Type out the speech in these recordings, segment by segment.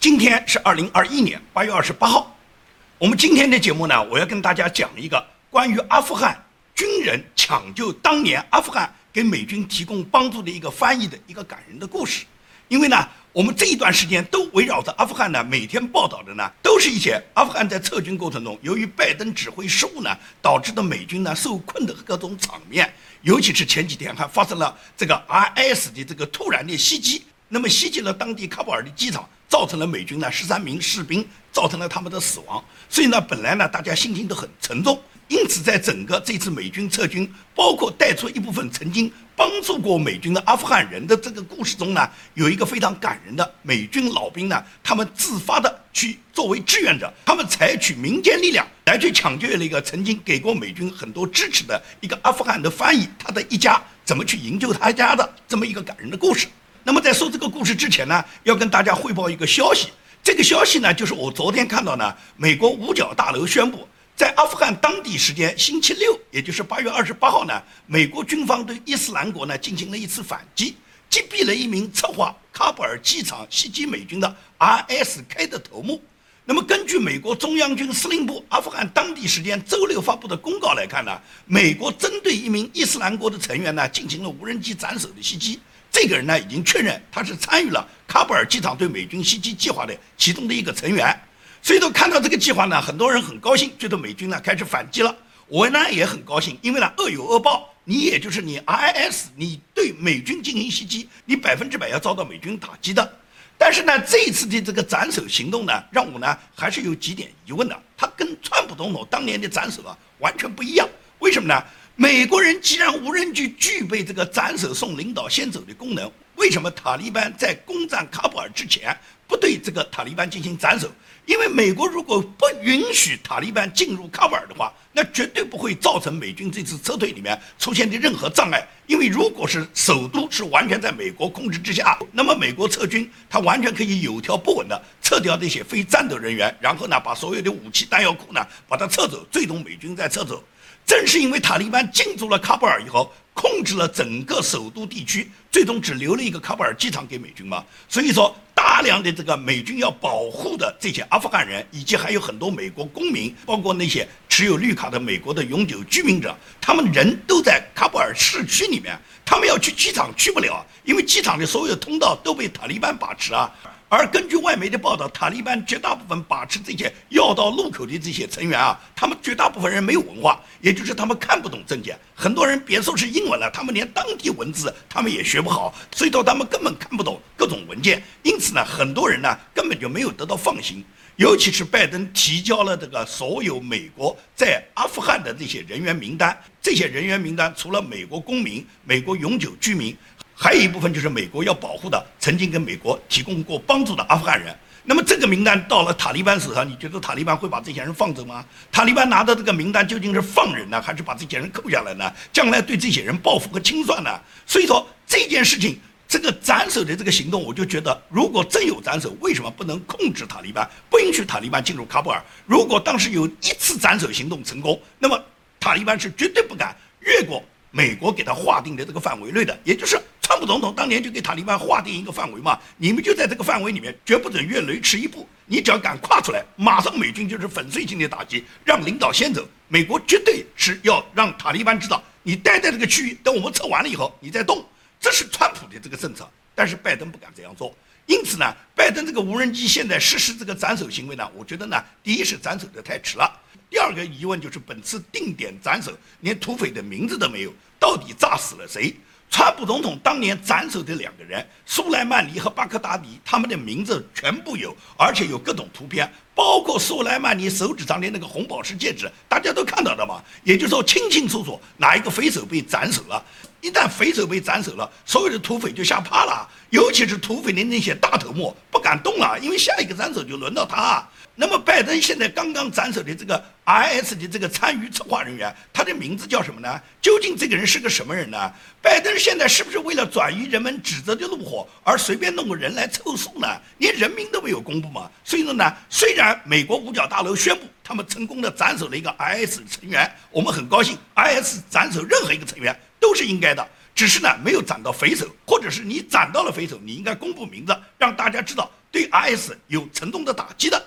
今天是二零二一年八月二十八号。我们今天的节目呢，我要跟大家讲一个关于阿富汗军人抢救当年阿富汗给美军提供帮助的一个翻译的一个感人的故事。因为呢，我们这一段时间都围绕着阿富汗呢，每天报道的呢，都是一些阿富汗在撤军过程中，由于拜登指挥失误呢，导致的美军呢受困的各种场面。尤其是前几天还发生了这个 IS 的这个突然的袭击，那么袭击了当地喀布尔的机场。造成了美军呢十三名士兵造成了他们的死亡，所以呢，本来呢大家心情都很沉重，因此在整个这次美军撤军，包括带出一部分曾经帮助过美军的阿富汗人的这个故事中呢，有一个非常感人的美军老兵呢，他们自发的去作为志愿者，他们采取民间力量来去抢救了一个曾经给过美军很多支持的一个阿富汗的翻译，他的一家怎么去营救他家的这么一个感人的故事。那么在说这个故事之前呢，要跟大家汇报一个消息。这个消息呢，就是我昨天看到呢，美国五角大楼宣布，在阿富汗当地时间星期六，也就是八月二十八号呢，美国军方对伊斯兰国呢进行了一次反击，击毙了一名策划喀布尔机场袭击美军的 RSK 的头目。那么根据美国中央军司令部阿富汗当地时间周六发布的公告来看呢，美国针对一名伊斯兰国的成员呢进行了无人机斩首的袭击。这个人呢，已经确认他是参与了喀布尔机场对美军袭击计划的其中的一个成员。所以说，看到这个计划呢，很多人很高兴，觉得美军呢开始反击了。我呢也很高兴，因为呢恶有恶报，你也就是你 IS，你对美军进行袭击，你百分之百要遭到美军打击的。但是呢，这一次的这个斩首行动呢，让我呢还是有几点疑问的。他跟川普总统当年的斩首啊完全不一样，为什么呢？美国人既然无人机具备这个斩首送领导先走的功能，为什么塔利班在攻占喀布尔之前不对这个塔利班进行斩首？因为美国如果不允许塔利班进入喀布尔的话，那绝对不会造成美军这次撤退里面出现的任何障碍。因为如果是首都是完全在美国控制之下，那么美国撤军，他完全可以有条不紊的撤掉那些非战斗人员，然后呢，把所有的武器弹药库呢把它撤走，最终美军再撤走。正是因为塔利班进驻了喀布尔以后，控制了整个首都地区，最终只留了一个喀布尔机场给美军嘛，所以说大量的这个美军要保护的这些阿富汗人，以及还有很多美国公民，包括那些持有绿卡的美国的永久居民者，他们人都在喀布尔市区里面，他们要去机场去不了，因为机场的所有通道都被塔利班把持啊。而根据外媒的报道，塔利班绝大部分把持这些要道路口的这些成员啊，他们绝大部分人没有文化，也就是他们看不懂证件。很多人别说是英文了，他们连当地文字他们也学不好，所以说他们根本看不懂各种文件。因此呢，很多人呢根本就没有得到放行。尤其是拜登提交了这个所有美国在阿富汗的这些人员名单，这些人员名单除了美国公民、美国永久居民。还有一部分就是美国要保护的，曾经跟美国提供过帮助的阿富汗人。那么这个名单到了塔利班手上，你觉得塔利班会把这些人放走吗？塔利班拿到这个名单究竟是放人呢，还是把这些人扣下来呢？将来对这些人报复和清算呢？所以说这件事情，这个斩首的这个行动，我就觉得，如果真有斩首，为什么不能控制塔利班，不允许塔利班进入喀布尔？如果当时有一次斩首行动成功，那么塔利班是绝对不敢越过美国给他划定的这个范围内的，也就是。川普总统当年就给塔利班划定一个范围嘛，你们就在这个范围里面，绝不准越雷池一步。你只要敢跨出来，马上美军就是粉碎性的打击，让领导先走。美国绝对是要让塔利班知道，你待在这个区域，等我们撤完了以后，你再动。这是川普的这个政策，但是拜登不敢这样做。因此呢，拜登这个无人机现在实施这个斩首行为呢，我觉得呢，第一是斩首的太迟了，第二个疑问就是本次定点斩首连土匪的名字都没有，到底炸死了谁？川普总统当年斩首的两个人，苏莱曼尼和巴克达迪，他们的名字全部有，而且有各种图片，包括苏莱曼尼手指上的那个红宝石戒指，大家都看到了嘛？也就是说，清清楚楚哪一个匪首被斩首了。一旦匪首被斩首了，所有的土匪就吓怕了，尤其是土匪的那些大头目不敢动了，因为下一个斩首就轮到他。那么，拜登现在刚刚斩首的这个 IS 的这个参与策划人员，他的名字叫什么呢？究竟这个人是个什么人呢？拜登现在是不是为了转移人们指责的怒火而随便弄个人来凑数呢？连人名都没有公布嘛？所以说呢，虽然美国五角大楼宣布他们成功的斩首了一个 IS 成员，我们很高兴，IS 斩首任何一个成员都是应该的。只是呢没有斩到匪首，或者是你斩到了匪首，你应该公布名字，让大家知道对 IS 有沉重的打击的。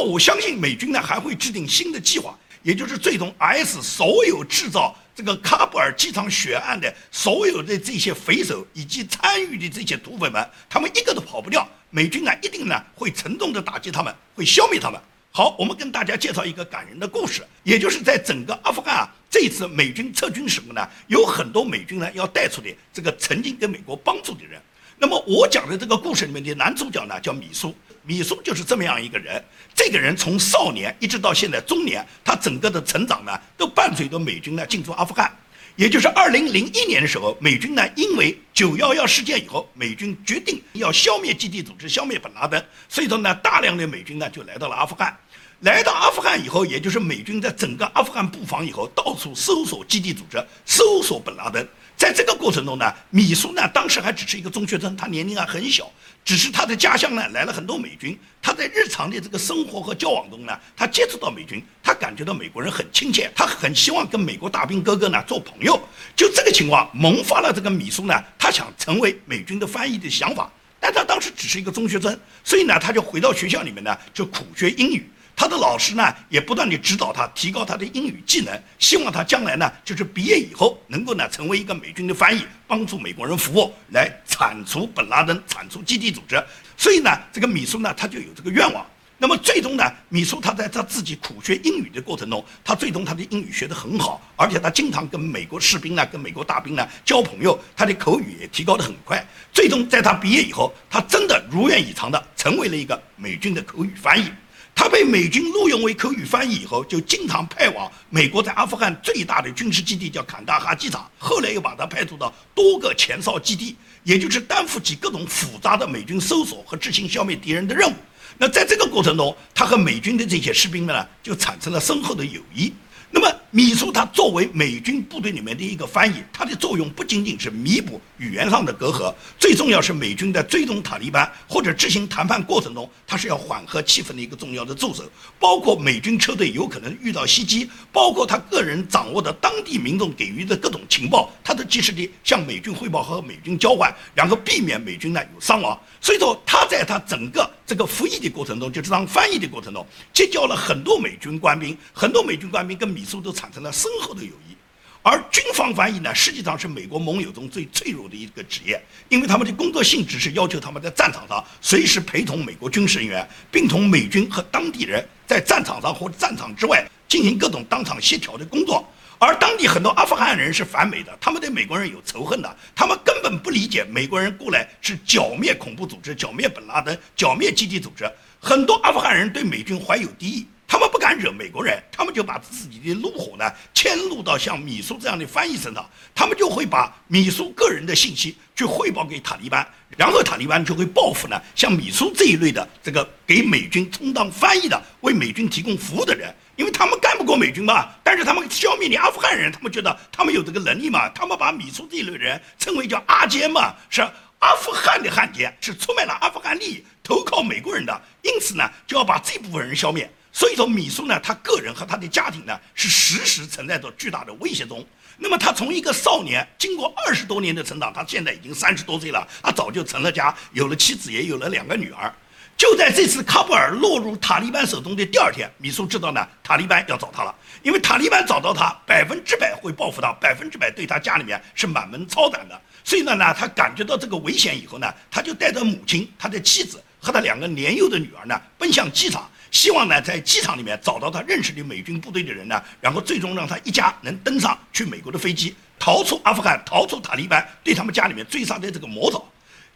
我相信美军呢还会制定新的计划，也就是最终 S 所有制造这个喀布尔机场血案的所有的这些匪首以及参与的这些土匪们，他们一个都跑不掉。美军呢一定呢会沉重的打击他们，会消灭他们。好，我们跟大家介绍一个感人的故事，也就是在整个阿富汗啊，这次美军撤军时候呢，有很多美军呢要带出的这个曾经跟美国帮助的人。那么我讲的这个故事里面的男主角呢叫米苏，米苏就是这么样一个人。这个人从少年一直到现在中年，他整个的成长呢都伴随着美军呢进驻阿富汗。也就是二零零一年的时候，美军呢因为九幺幺事件以后，美军决定要消灭基地组织，消灭本拉登，所以说呢大量的美军呢就来到了阿富汗。来到阿富汗以后，也就是美军在整个阿富汗布防以后，到处搜索基地组织，搜索本拉登。在这个过程中呢，米苏呢当时还只是一个中学生，他年龄还很小，只是他的家乡呢来了很多美军，他在日常的这个生活和交往中呢，他接触到美军，他感觉到美国人很亲切，他很希望跟美国大兵哥哥呢做朋友。就这个情况，萌发了这个米苏呢，他想成为美军的翻译的想法，但他当时只是一个中学生，所以呢，他就回到学校里面呢，就苦学英语。他的老师呢，也不断地指导他，提高他的英语技能，希望他将来呢，就是毕业以后能够呢，成为一个美军的翻译，帮助美国人服务，来铲除本拉登，铲除基地组织。所以呢，这个米苏呢，他就有这个愿望。那么最终呢，米苏他在他自己苦学英语的过程中，他最终他的英语学得很好，而且他经常跟美国士兵呢，跟美国大兵呢交朋友，他的口语也提高得很快。最终在他毕业以后，他真的如愿以偿的成为了一个美军的口语翻译。他被美军录用为口语翻译以后，就经常派往美国在阿富汗最大的军事基地，叫坎大哈机场。后来又把他派驻到多个前哨基地，也就是担负起各种复杂的美军搜索和执行消灭敌人的任务。那在这个过程中，他和美军的这些士兵们呢，就产生了深厚的友谊。那么，米苏他作为美军部队里面的一个翻译，他的作用不仅仅是弥补语言上的隔阂，最重要是美军在追踪塔利班或者执行谈判过程中，他是要缓和气氛的一个重要的助手。包括美军车队有可能遇到袭击，包括他个人掌握的当地民众给予的各种情报，他都及时地向美军汇报和美军交换，然后避免美军呢有伤亡。所以说，他在他整个这个服役的过程中，就是当翻译的过程中，结交了很多美军官兵，很多美军官兵跟米苏都产生了深厚的友谊。而军方翻译呢，实际上是美国盟友中最脆弱的一个职业，因为他们的工作性质是要求他们在战场上随时陪同美国军事人员，并同美军和当地人在战场上或战场之外进行各种当场协调的工作。而当地很多阿富汗人是反美的，他们对美国人有仇恨的，他们根本不理解美国人过来是剿灭恐怖组织、剿灭本拉登、剿灭基地组织。很多阿富汗人对美军怀有敌意，他们不敢惹美国人，他们就把自己的怒火呢迁怒到像米苏这样的翻译身上，他们就会把米苏个人的信息去汇报给塔利班，然后塔利班就会报复呢像米苏这一类的这个给美军充当翻译的、为美军提供服务的人。因为他们干不过美军嘛，但是他们消灭你阿富汗人，他们觉得他们有这个能力嘛，他们把米苏这一类人称为叫阿奸嘛，是阿富汗的汉奸，是出卖了阿富汗利益，投靠美国人的，因此呢，就要把这部分人消灭。所以说，米苏呢，他个人和他的家庭呢，是时时存在着巨大的威胁中。那么他从一个少年，经过二十多年的成长，他现在已经三十多岁了，他早就成了家，有了妻子，也有了两个女儿。就在这次喀布尔落入塔利班手中的第二天，米苏知道呢，塔利班要找他了，因为塔利班找到他，百分之百会报复他，百分之百对他家里面是满门抄斩的。所以呢，呢他感觉到这个危险以后呢，他就带着母亲、他的妻子和他两个年幼的女儿呢，奔向机场，希望呢在机场里面找到他认识的美军部队的人呢，然后最终让他一家能登上去美国的飞机，逃出阿富汗，逃出塔利班对他们家里面追杀的这个魔爪。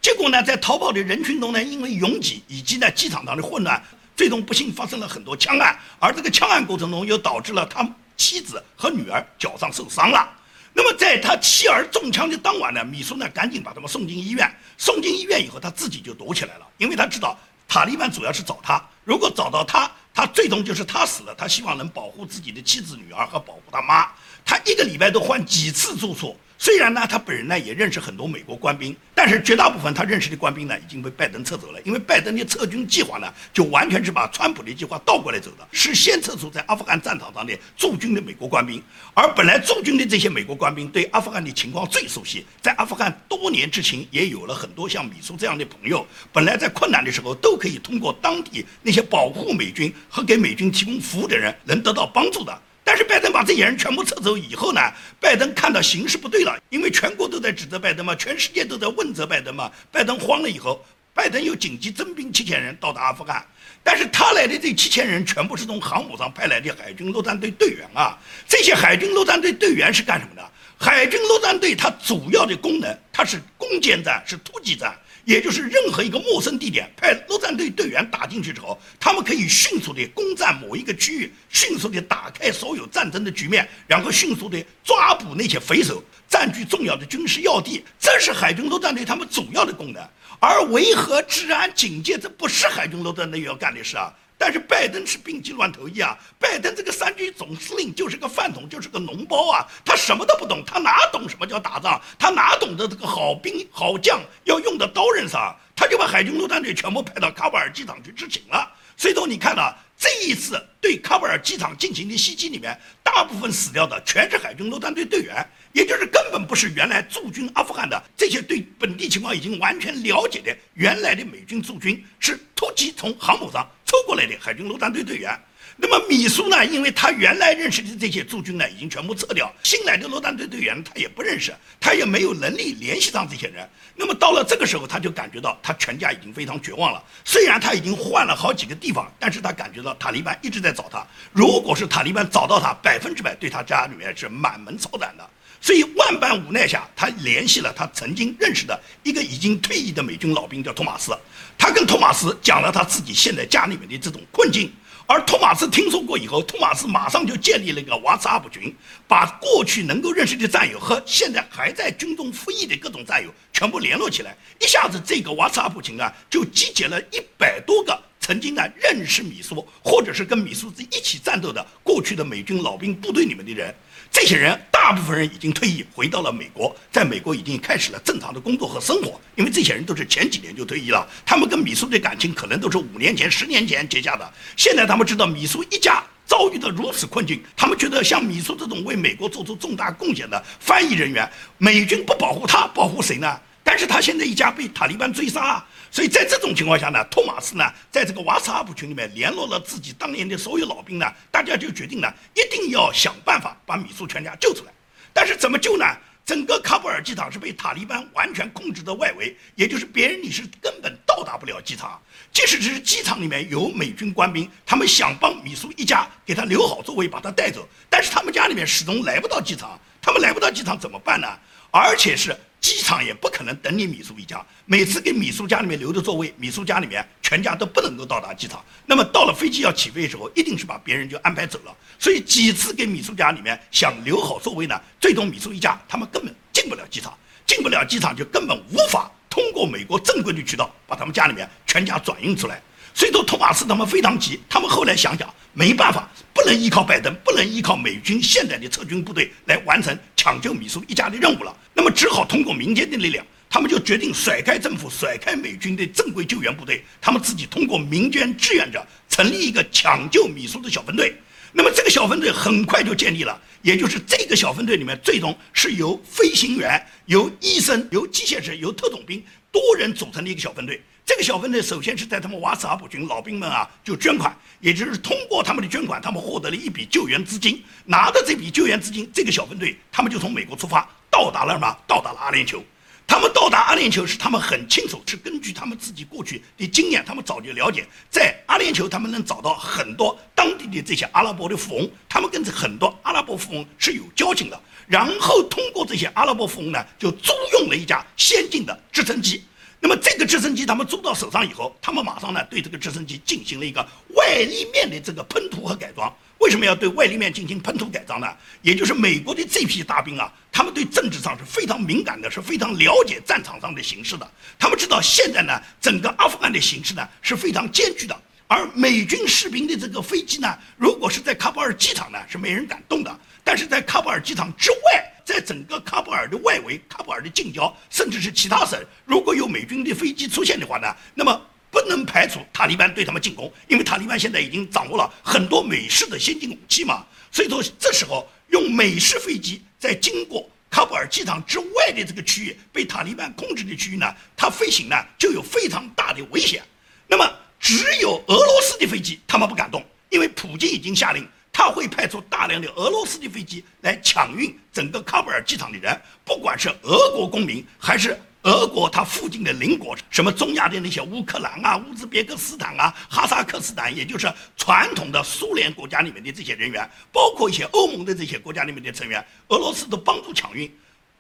结果呢，在逃跑的人群中呢，因为拥挤以及呢机场上的混乱，最终不幸发生了很多枪案，而这个枪案过程中又导致了他妻子和女儿脚上受伤了。那么在他妻儿中枪的当晚呢，米苏呢赶紧把他们送进医院。送进医院以后，他自己就躲起来了，因为他知道塔利班主要是找他，如果找到他，他最终就是他死了。他希望能保护自己的妻子、女儿和保护他妈。他一个礼拜都换几次住处。虽然呢，他本人呢也认识很多美国官兵，但是绝大部分他认识的官兵呢已经被拜登撤走了。因为拜登的撤军计划呢，就完全是把川普的计划倒过来走的，是先撤出在阿富汗战场上的驻军的美国官兵。而本来驻军的这些美国官兵对阿富汗的情况最熟悉，在阿富汗多年之前也有了很多像米苏这样的朋友，本来在困难的时候都可以通过当地那些保护美军和给美军提供服务的人能得到帮助的。但是拜登把这些人全部撤走以后呢，拜登看到形势不对了，因为全国都在指责拜登嘛，全世界都在问责拜登嘛，拜登慌了以后，拜登又紧急增兵七千人到达阿富汗，但是他来的这七千人全部是从航母上派来的海军陆战队队员啊，这些海军陆战队队员是干什么的？海军陆战队它主要的功能，它是攻坚战，是突击战。也就是任何一个陌生地点，派陆战队队员打进去之后，他们可以迅速的攻占某一个区域，迅速的打开所有战争的局面，然后迅速的抓捕那些匪首，占据重要的军事要地。这是海军陆战队他们主要的功能。而维和治安、警戒，这不是海军陆战队要干的事啊。但是拜登是病急乱投医啊！拜登这个三军总司令就是个饭桶，就是个脓包啊！他什么都不懂，他哪懂什么叫打仗？他哪懂得这个好兵好将要用的刀刃上？他就把海军陆战队全部派到喀布尔机场去执勤了。所以说，你看到这一次对喀布尔机场进行的袭击里面，大部分死掉的全是海军陆战队队员，也就是根本不是原来驻军阿富汗的这些对本地情况已经完全了解的原来的美军驻军，是突击从航母上。抽过来的海军陆战队队员，那么米苏呢？因为他原来认识的这些驻军呢，已经全部撤掉，新来的陆战队队员他也不认识，他也没有能力联系上这些人。那么到了这个时候，他就感觉到他全家已经非常绝望了。虽然他已经换了好几个地方，但是他感觉到塔利班一直在找他。如果是塔利班找到他，百分之百对他家里面是满门抄斩的。所以万般无奈下，他联系了他曾经认识的一个已经退役的美军老兵，叫托马斯。他跟托马斯讲了他自己现在家里面的这种困境，而托马斯听说过以后，托马斯马上就建立了一个 WhatsApp 群，把过去能够认识的战友和现在还在军中服役的各种战友全部联络起来，一下子这个 WhatsApp 群啊，就集结了一百多个曾经呢认识米苏或者是跟米苏子一起战斗的过去的美军老兵部队里面的人。这些人大部分人已经退役，回到了美国，在美国已经开始了正常的工作和生活。因为这些人都是前几年就退役了，他们跟米苏的感情可能都是五年前、十年前结下的。现在他们知道米苏一家遭遇的如此困境，他们觉得像米苏这种为美国做出重大贡献的翻译人员，美军不保护他，保护谁呢？但是他现在一家被塔利班追杀。所以在这种情况下呢，托马斯呢，在这个瓦萨阿普群里面联络了自己当年的所有老兵呢，大家就决定呢，一定要想办法把米苏全家救出来。但是怎么救呢？整个喀布尔机场是被塔利班完全控制的外围，也就是别人你是根本到达不了机场。即使是机场里面有美军官兵，他们想帮米苏一家给他留好座位，把他带走，但是他们家里面始终来不到机场。他们来不到机场怎么办呢？而且是。机场也不可能等你米苏一家，每次给米苏家里面留的座位，米苏家里面全家都不能够到达机场。那么到了飞机要起飞的时候，一定是把别人就安排走了。所以几次给米苏家里面想留好座位呢，最终米苏一家他们根本进不了机场，进不了机场就根本无法通过美国正规的渠道把他们家里面全家转运出来。所以说托马斯他们非常急，他们后来想想没办法，不能依靠拜登，不能依靠美军现在的撤军部队来完成抢救米苏一家的任务了。那么只好通过民间的力量，他们就决定甩开政府，甩开美军的正规救援部队，他们自己通过民间志愿者成立一个抢救米苏的小分队。那么这个小分队很快就建立了，也就是这个小分队里面最终是由飞行员、由医生、由机械师、由特种兵多人组成的一个小分队。这个小分队首先是在他们瓦斯阿普群老兵们啊就捐款，也就是通过他们的捐款，他们获得了一笔救援资金。拿着这笔救援资金，这个小分队他们就从美国出发。到达了什么？到达了阿联酋。他们到达阿联酋时，他们很清楚，是根据他们自己过去的经验，他们早就了解，在阿联酋他们能找到很多当地的这些阿拉伯的富翁，他们跟这很多阿拉伯富翁是有交情的。然后通过这些阿拉伯富翁呢，就租用了一架先进的直升机。那么这个直升机他们租到手上以后，他们马上呢对这个直升机进行了一个外立面的这个喷涂和改装。为什么要对外立面进行喷涂改装呢？也就是美国的这批大兵啊，他们对政治上是非常敏感的，是非常了解战场上的形势的。他们知道现在呢，整个阿富汗的形势呢是非常艰巨的，而美军士兵的这个飞机呢，如果是在喀布尔机场呢，是没人敢动的。但是在喀布尔机场之外，在整个喀布尔的外围、喀布尔的近郊，甚至是其他省，如果有美军的飞机出现的话呢，那么不能排除塔利班对他们进攻，因为塔利班现在已经掌握了很多美式的先进武器嘛。所以说，这时候用美式飞机在经过喀布尔机场之外的这个区域，被塔利班控制的区域呢，它飞行呢就有非常大的危险。那么，只有俄罗斯的飞机他们不敢动，因为普京已经下令。他会派出大量的俄罗斯的飞机来抢运整个喀布尔机场的人，不管是俄国公民还是俄国它附近的邻国，什么中亚的那些乌克兰啊、乌兹别克斯坦啊、哈萨克斯坦，也就是传统的苏联国家里面的这些人员，包括一些欧盟的这些国家里面的成员，俄罗斯都帮助抢运。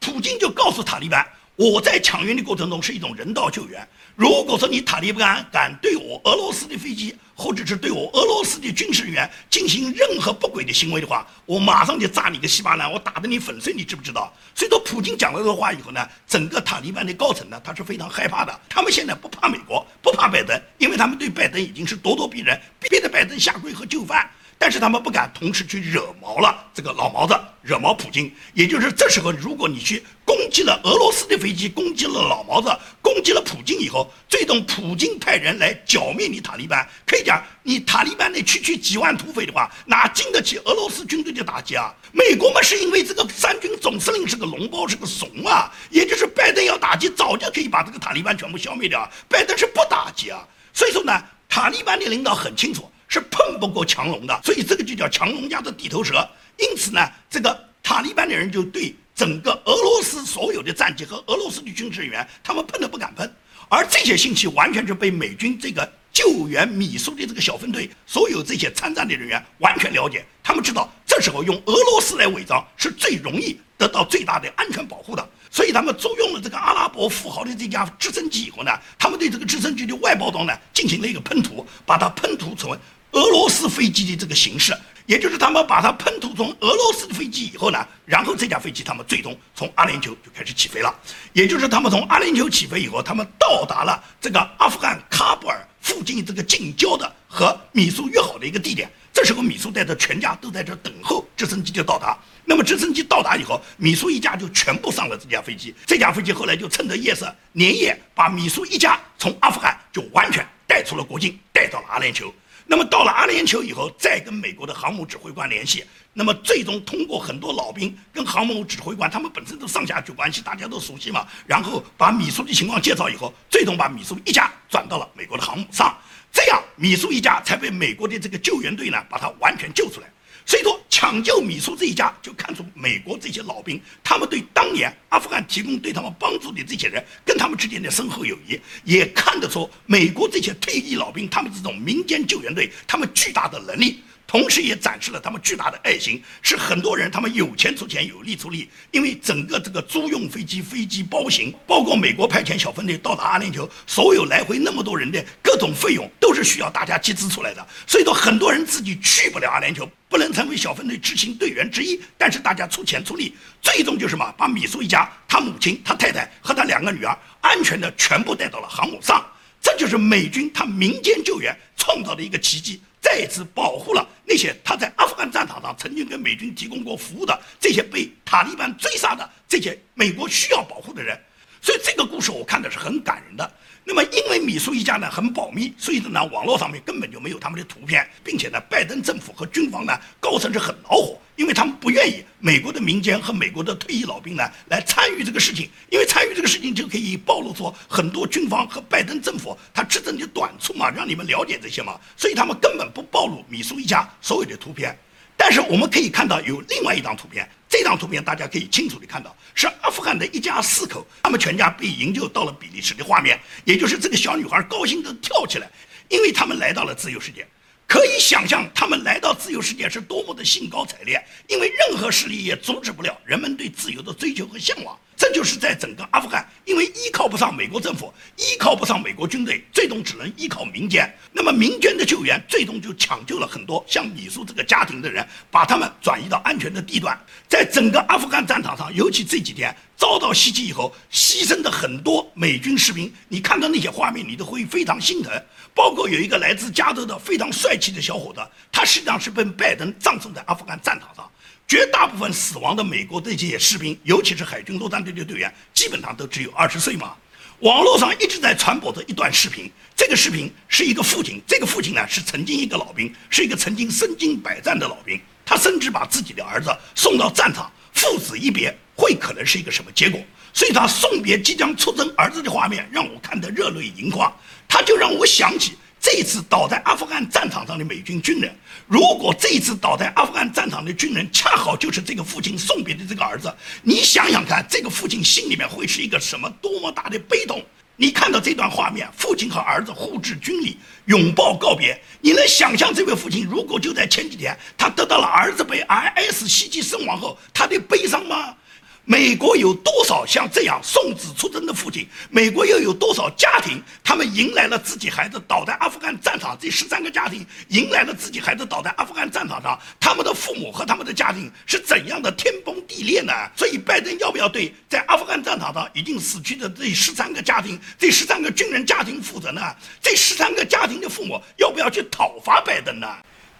普京就告诉塔利班。我在抢运的过程中是一种人道救援。如果说你塔利班敢对我俄罗斯的飞机，或者是对我俄罗斯的军事人员进行任何不轨的行为的话，我马上就炸你个稀巴烂，我打得你粉碎，你知不知道？所以说，普京讲了这个话以后呢，整个塔利班的高层呢，他是非常害怕的。他们现在不怕美国，不怕拜登，因为他们对拜登已经是咄咄逼人，逼得拜登下跪和就范。但是他们不敢同时去惹毛了这个老毛子，惹毛普京。也就是这时候，如果你去攻击了俄罗斯的飞机，攻击了老毛子，攻击了普京以后，最终普京派人来剿灭你塔利班，可以讲你塔利班那区区几万土匪的话，哪经得起俄罗斯军队的打击啊？美国嘛，是因为这个三军总司令是个脓包，是个怂啊。也就是拜登要打击，早就可以把这个塔利班全部消灭掉。拜登是不打击啊。所以说呢，塔利班的领导很清楚。是碰不过强龙的，所以这个就叫强龙家的地头蛇。因此呢，这个塔利班的人就对整个俄罗斯所有的战机和俄罗斯的军事人员，他们碰都不敢碰。而这些信息完全是被美军这个救援米苏的这个小分队，所有这些参战的人员完全了解。他们知道这时候用俄罗斯来伪装是最容易得到最大的安全保护的。所以他们租用了这个阿拉伯富豪的这架直升机以后呢，他们对这个直升机的外包装呢进行了一个喷涂，把它喷涂成。俄罗斯飞机的这个形式，也就是他们把它喷涂成俄罗斯的飞机以后呢，然后这架飞机他们最终从阿联酋就开始起飞了。也就是他们从阿联酋起飞以后，他们到达了这个阿富汗喀布尔附近这个近郊的和米苏约好的一个地点。这时候米苏带着全家都在这等候直升机的到达。那么直升机到达以后，米苏一家就全部上了这架飞机。这架飞机后来就趁着夜色，连夜把米苏一家从阿富汗就完全带出了国境，带到了阿联酋。那么到了阿联酋以后，再跟美国的航母指挥官联系，那么最终通过很多老兵跟航母指挥官，他们本身都上下级关系，大家都熟悉嘛。然后把米苏的情况介绍以后，最终把米苏一家转到了美国的航母上，这样米苏一家才被美国的这个救援队呢把他完全救出来。所以说，抢救米苏这一家，就看出美国这些老兵，他们对当年阿富汗提供对他们帮助的这些人，跟他们之间的深厚友谊，也看得出美国这些退役老兵，他们这种民间救援队，他们巨大的能力。同时也展示了他们巨大的爱心，是很多人他们有钱出钱，有力出力。因为整个这个租用飞机、飞机包行，包括美国派遣小分队到达阿联酋，所有来回那么多人的各种费用，都是需要大家集资出来的。所以说，很多人自己去不了阿联酋，不能成为小分队执行队员之一，但是大家出钱出力，最终就是嘛，把米苏一家、他母亲、他太太和他两个女儿安全的全部带到了航母上。这就是美军他民间救援创造的一个奇迹。再次保护了那些他在阿富汗战场上曾经给美军提供过服务的这些被塔利班追杀的这些美国需要保护的人，所以这个故事我看的是很感人的。那么，因为米苏一家呢很保密，所以呢网络上面根本就没有他们的图片，并且呢拜登政府和军方呢高层是很恼火，因为他们不愿意美国的民间和美国的退役老兵呢来参与这个事情，因为参与这个事情就可以暴露出很多军方和拜登政府他执政的短处嘛，让你们了解这些嘛，所以他们根本不暴露米苏一家所有的图片。但是我们可以看到有另外一张图片，这张图片大家可以清楚地看到，是阿富汗的一家四口，他们全家被营救到了比利时的画面，也就是这个小女孩高兴地跳起来，因为他们来到了自由世界。可以想象他们来到自由世界是多么的兴高采烈，因为任何势力也阻止不了人们对自由的追求和向往。这就是在整个阿富汗，因为依靠不上美国政府，依靠不上美国军队，最终只能依靠民间。那么民间的救援，最终就抢救了很多像米苏这个家庭的人，把他们转移到安全的地段。在整个阿富汗战场上，尤其这几天遭到袭击以后，牺牲的很多美军士兵，你看到那些画面，你都会非常心疼。包括有一个来自加州的非常帅气的小伙子，他实际上是被拜登葬送在阿富汗战场上。绝大部分死亡的美国这些士兵，尤其是海军陆战队的队员，基本上都只有二十岁嘛。网络上一直在传播着一段视频，这个视频是一个父亲，这个父亲呢是曾经一个老兵，是一个曾经身经百战的老兵，他甚至把自己的儿子送到战场，父子一别会可能是一个什么结果？所以他送别即将出征儿子的画面让我看得热泪盈眶，他就让我想起。这次倒在阿富汗战场上的美军军人，如果这次倒在阿富汗战场的军人恰好就是这个父亲送别的这个儿子，你想想看，这个父亲心里面会是一个什么多么大的悲痛？你看到这段画面，父亲和儿子互致军礼，拥抱告别，你能想象这位父亲如果就在前几天他得到了儿子被 IS 袭击身亡后，他的悲伤吗？美国有多少像这样送子出征的父亲？美国又有多少家庭？他们迎来了自己孩子倒在阿富汗战场，这十三个家庭迎来了自己孩子倒在阿富汗战场上，他们的父母和他们的家庭是怎样的天崩地裂呢？所以，拜登要不要对在阿富汗战场上已经死去的这十三个家庭、这十三个军人家庭负责呢？这十三个家庭的父母要不要去讨伐拜登呢？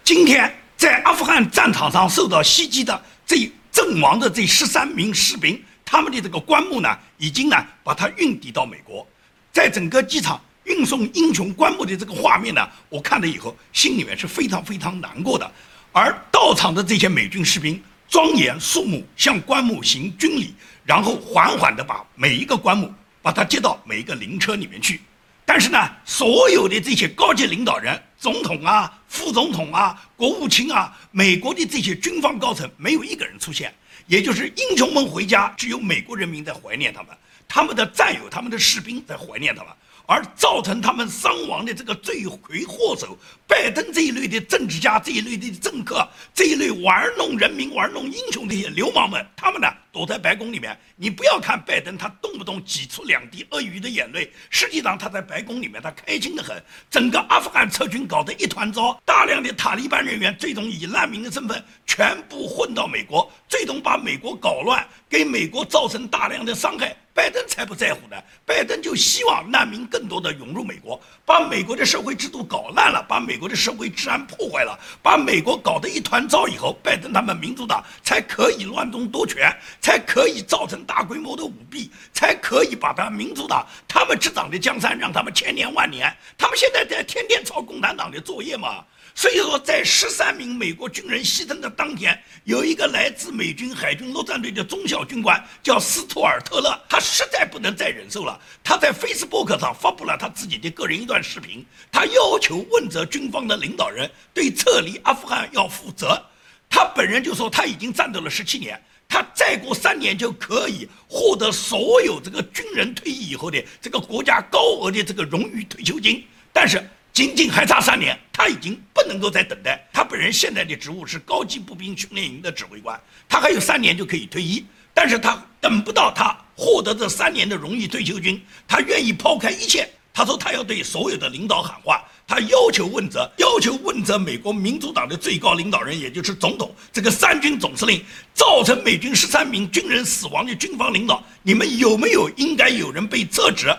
今天在阿富汗战场上受到袭击的这一。阵亡的这十三名士兵，他们的这个棺木呢，已经呢把它运抵到美国，在整个机场运送英雄棺木的这个画面呢，我看了以后，心里面是非常非常难过的。而到场的这些美军士兵，庄严肃穆向棺木行军礼，然后缓缓地把每一个棺木把它接到每一个灵车里面去。但是呢，所有的这些高级领导人，总统啊、副总统啊、国务卿啊，美国的这些军方高层，没有一个人出现。也就是英雄们回家，只有美国人民在怀念他们，他们的战友、他们的士兵在怀念他们。而造成他们伤亡的这个罪魁祸首，拜登这一类的政治家、这一类的政客、这一类玩弄人民、玩弄英雄这些流氓们，他们呢躲在白宫里面。你不要看拜登，他动不动挤出两滴鳄鱼的眼泪，实际上他在白宫里面他开心的很。整个阿富汗撤军搞得一团糟，大量的塔利班人员最终以难民的身份全部混到美国，最终把美国搞乱，给美国造成大量的伤害。拜登才不在乎呢，拜登就希望难民更多的涌入美国，把美国的社会制度搞烂了，把美国的社会治安破坏了，把美国搞得一团糟以后，拜登他们民主党才可以乱中夺权，才可以造成大规模的舞弊，才可以把他民主党他们执掌的江山让他们千年万年，他们现在在天天抄共产党的作业嘛。所以说，在十三名美国军人牺牲的当天，有一个来自美军海军陆战队的中小军官叫斯图尔特勒，他实在不能再忍受了。他在 Facebook 上发布了他自己的个人一段视频，他要求问责军军方的领导人对撤离阿富汗要负责。他本人就说他已经战斗了十七年，他再过三年就可以获得所有这个军人退役以后的这个国家高额的这个荣誉退休金，但是。仅仅还差三年，他已经不能够再等待。他本人现在的职务是高级步兵训练营的指挥官，他还有三年就可以退役。但是他等不到他获得这三年的荣誉退休金，他愿意抛开一切。他说他要对所有的领导喊话，他要求问责，要求问责美国民主党的最高领导人，也就是总统，这个三军总司令，造成美军十三名军人死亡的军方领导，你们有没有应该有人被撤职？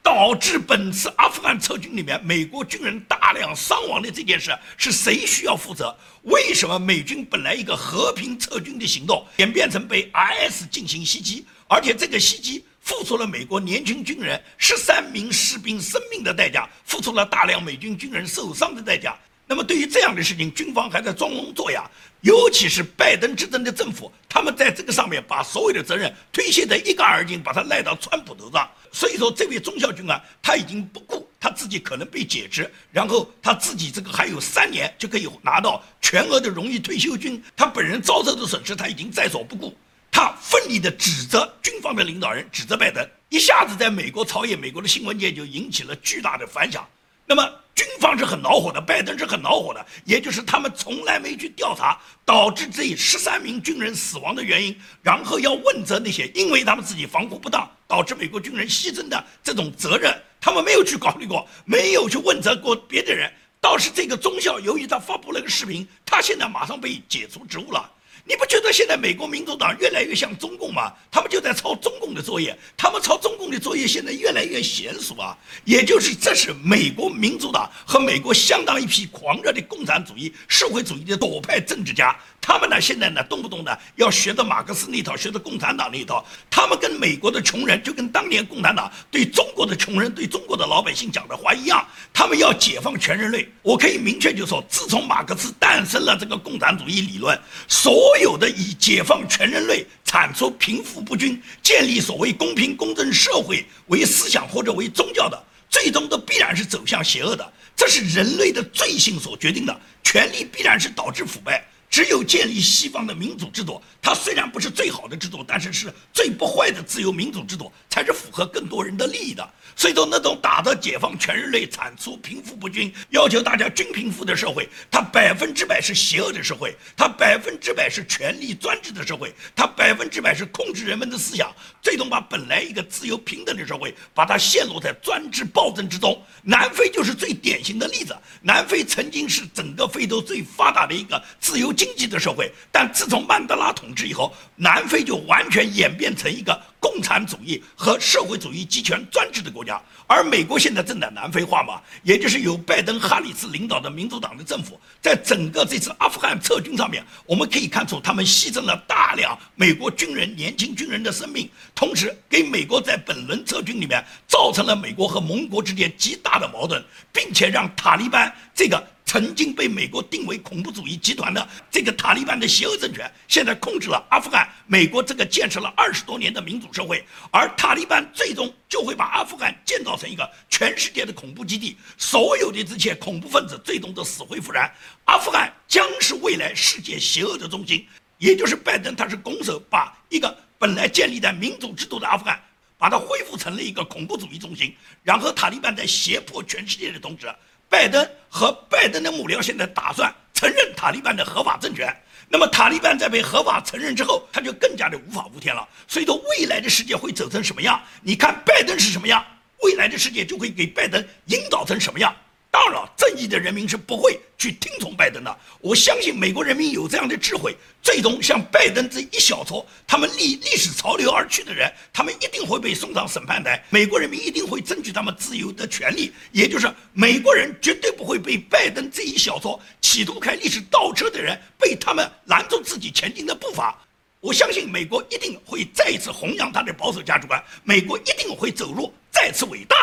导致本次阿富汗撤军里面美国军人大量伤亡的这件事是谁需要负责？为什么美军本来一个和平撤军的行动演变成被 IS 进行袭击？而且这个袭击付出了美国年轻军人十三名士兵生命的代价，付出了大量美军军人受伤的代价。那么对于这样的事情，军方还在装聋作哑，尤其是拜登执政的政府，他们在这个上面把所有的责任推卸得一干二净，把它赖到川普头上。所以说，这位中校军官他已经不顾他自己可能被解职，然后他自己这个还有三年就可以拿到全额的荣誉退休金，他本人遭受的损失他已经在所不顾，他奋力的指责军方的领导人，指责拜登，一下子在美国朝野、美国的新闻界就引起了巨大的反响。那么。军方是很恼火的，拜登是很恼火的，也就是他们从来没去调查导致这十三名军人死亡的原因，然后要问责那些因为他们自己防护不当导致美国军人牺牲的这种责任，他们没有去考虑过，没有去问责过别的人。倒是这个中校，由于他发布了个视频，他现在马上被解除职务了。你不觉得现在美国民主党越来越像中共吗？他们就在抄中共的作业，他们抄中共的作业现在越来越娴熟啊！也就是这是美国民主党和美国相当一批狂热的共产主义、社会主义的左派政治家。他们呢，现在呢，动不动呢要学的马克思那套，学的共产党那套。他们跟美国的穷人，就跟当年共产党对中国的穷人、对中国的老百姓讲的话一样。他们要解放全人类。我可以明确就说，自从马克思诞生了这个共产主义理论，所有的以解放全人类、铲除贫富不均、建立所谓公平公正社会为思想或者为宗教的，最终都必然是走向邪恶的。这是人类的罪性所决定的，权力必然是导致腐败。只有建立西方的民主制度，它虽然不是最好的制度，但是是最不坏的自由民主制度，才是符合更多人的利益的。所以说，那种打着解放全人类、铲除贫富不均、要求大家均贫富的社会，它百分之百是邪恶的社会，它百分之百是权力专制的社会，它百分之百是控制人们的思想，最终把本来一个自由平等的社会，把它陷落在专制暴政之中。南非就是最典型的例子。南非曾经是整个非洲最发达的一个自由经济的社会，但自从曼德拉统治以后，南非就完全演变成一个共产主义和社会主义集权专制的国家。而美国现在正在南非化嘛，也就是由拜登、哈里斯领导的民主党的政府，在整个这次阿富汗撤军上面，我们可以看出他们牺牲了大量美国军人、年轻军人的生命，同时给美国在本轮撤军里面造成了美国和盟国之间极大的矛盾，并且让塔利班这个。曾经被美国定为恐怖主义集团的这个塔利班的邪恶政权，现在控制了阿富汗。美国这个建设了二十多年的民主社会，而塔利班最终就会把阿富汗建造成一个全世界的恐怖基地，所有的这些恐怖分子最终都死灰复燃。阿富汗将是未来世界邪恶的中心，也就是拜登他是拱手把一个本来建立在民主制度的阿富汗，把它恢复成了一个恐怖主义中心，然后塔利班在胁迫全世界的同时。拜登和拜登的幕僚现在打算承认塔利班的合法政权。那么塔利班在被合法承认之后，他就更加的无法无天了。所以说，未来的世界会走成什么样？你看拜登是什么样，未来的世界就会给拜登引导成什么样。当然，正义的人民是不会去听从拜登的。我相信美国人民有这样的智慧，最终像拜登这一小撮他们历历史潮流而去的人，他们一定会被送上审判台。美国人民一定会争取他们自由的权利，也就是美国人绝对不会被拜登这一小撮企图开历史倒车的人被他们拦住自己前进的步伐。我相信美国一定会再一次弘扬他的保守价值观，美国一定会走入再次伟大。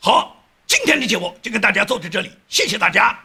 好。今天的节目就跟大家做到这里，谢谢大家。